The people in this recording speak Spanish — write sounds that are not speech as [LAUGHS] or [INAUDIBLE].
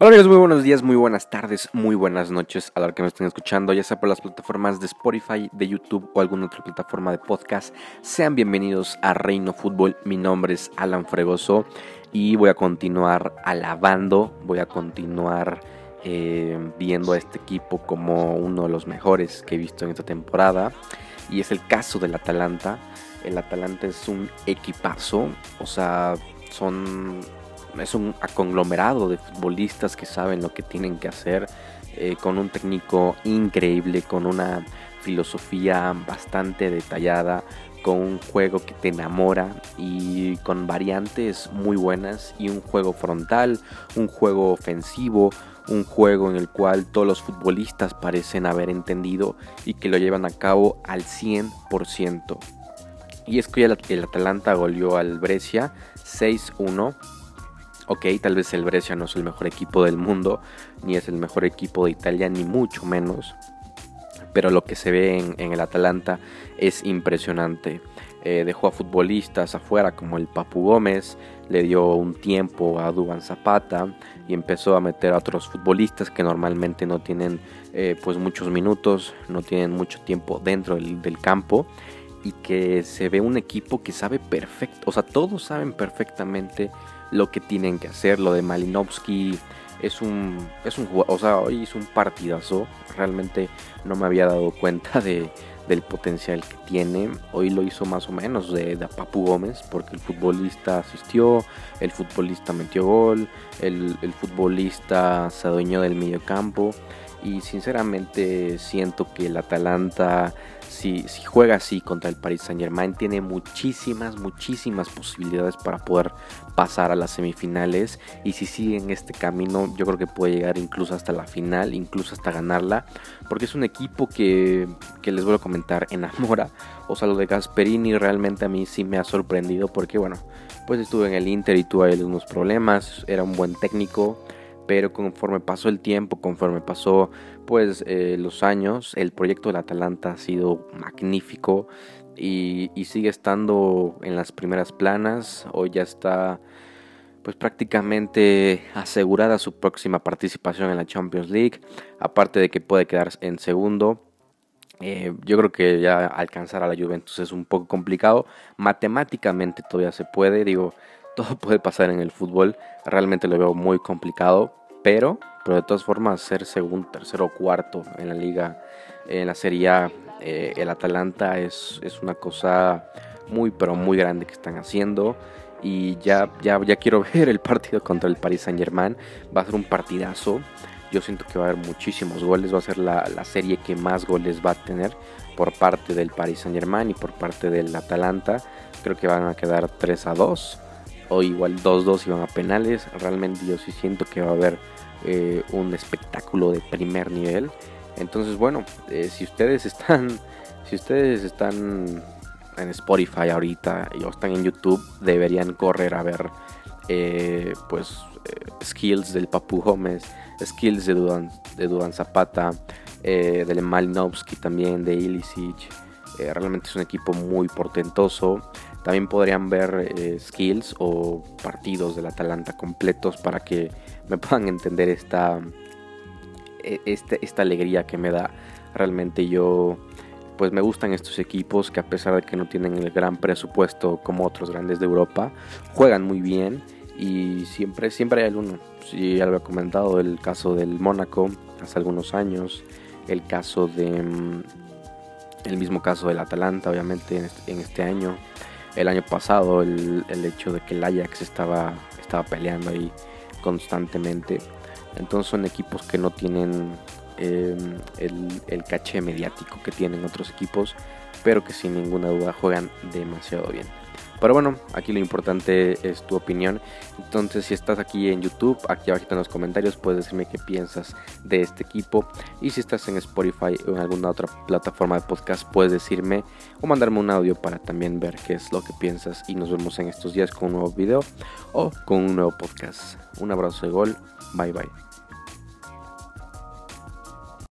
Hola amigos, muy buenos días, muy buenas tardes, muy buenas noches a la que me estén escuchando, ya sea por las plataformas de Spotify, de YouTube o alguna otra plataforma de podcast. Sean bienvenidos a Reino Fútbol, mi nombre es Alan Fregoso y voy a continuar alabando, voy a continuar eh, viendo a este equipo como uno de los mejores que he visto en esta temporada y es el caso del Atalanta. El Atalanta es un equipazo, o sea, son es un conglomerado de futbolistas que saben lo que tienen que hacer, eh, con un técnico increíble, con una filosofía bastante detallada, con un juego que te enamora y con variantes muy buenas y un juego frontal, un juego ofensivo, un juego en el cual todos los futbolistas parecen haber entendido y que lo llevan a cabo al 100%. Y es que el, Atalanta goleó al Brescia 6-1 Ok, tal vez el Brescia no es el mejor equipo del mundo, ni es el mejor equipo de Italia, ni mucho menos. Pero lo que se ve en, el Atalanta es impresionante. Eh, dejó a futbolistas afuera como el Papu Gómez, le dio un tiempo a Duban Zapata y empezó a meter a otros futbolistas que normalmente no tienen eh, pues muchos minutos, no tienen mucho tiempo dentro del, del campo y que se ve un equipo que sabe perfecto, o sea, todos saben perfectamente lo que tienen que hacer. Lo de Malinovsky es un, es un o sea, hoy es un partidazo. Realmente no me había dado cuenta de, del potencial que tiene. Hoy lo hizo más o menos de, de Papu Gómez, porque el futbolista asistió, el futbolista metió gol, el, el futbolista se adueñó del medio campo. Y sinceramente siento que el Atalanta si, juega así contra el Paris Saint Germain, tiene muchísimas, muchísimas posibilidades para poder pasar a las semifinales. Y si sigue en este camino, yo creo que puede llegar incluso hasta la final, incluso hasta ganarla. Porque es un equipo que, que les voy a comentar, [LAUGHS] enamora. O sea, lo de Gasperini realmente a mí sí me ha sorprendido. Porque bueno, pues estuve en el Inter y tuve algunos problemas. Era un buen técnico pero conforme pasó el tiempo, conforme pasó pues eh, los años, el proyecto del Atalanta ha sido magnífico y, sigue estando en las primeras planas, hoy ya está pues prácticamente asegurada su próxima participación en la Champions League, aparte de que puede quedar en segundo. Eh, yo creo que ya alcanzar a la Juventus es un poco complicado. Matemáticamente todavía se puede, digo, todo puede pasar en el fútbol. Realmente lo veo muy complicado, pero, pero de todas formas, ser segundo, tercero o cuarto en la liga, en la Serie A, eh, el Atalanta es, es una cosa muy, pero muy grande que están haciendo. Y ya, ya, ya quiero [LAUGHS] ver el partido contra el Paris Saint Germain. Va a ser un partidazo. Yo siento que va a haber muchísimos goles. Va a ser la, la, serie que más goles va a tener por parte del Paris Saint Germain y por parte del Atalanta. Creo que van a quedar 3 a 2 o igual 2-2 y van a penales. Realmente yo sí siento que va a haber eh, un espectáculo de primer nivel. Entonces, bueno, eh, si ustedes están, [LAUGHS] si ustedes están en Spotify ahorita o están en YouTube, deberían correr a ver, eh, pues, skills del Papu Gómez, skills de Dudan, de Dudan Zapata, del Malinowski también, de Ilicic. realmente es un equipo muy portentoso. También podrían ver eh, skills o partidos del Atalanta completos para que me [LAUGHS] puedan entender esta, e, este, esta alegría que me da. Realmente yo pues me gustan estos equipos que a pesar de que no tienen el gran presupuesto como otros grandes de Europa, juegan muy bien y siempre, siempre hay alguno. Si ya lo he comentado, el caso del Mónaco hace algunos años, el caso de... Mm, el mismo caso del Atalanta, obviamente, en este, en este año el año pasado el, hecho de que el Ajax estaba, estaba peleando ahí constantemente. Entonces son equipos que no tienen em, el, el, caché mediático que tienen otros equipos, pero que sin ninguna duda juegan demasiado bien. Pero bueno, aquí lo importante es tu opinión. Entonces, si estás aquí en YouTube, aquí abajo en los comentarios puedes decirme qué piensas de este equipo. Y si estás en Spotify o en alguna otra plataforma de podcast, puedes decirme o mandarme un audio para también ver qué es lo que piensas. Y nos vemos en estos días con un nuevo video o con un nuevo podcast. Un abrazo de gol. Bye bye.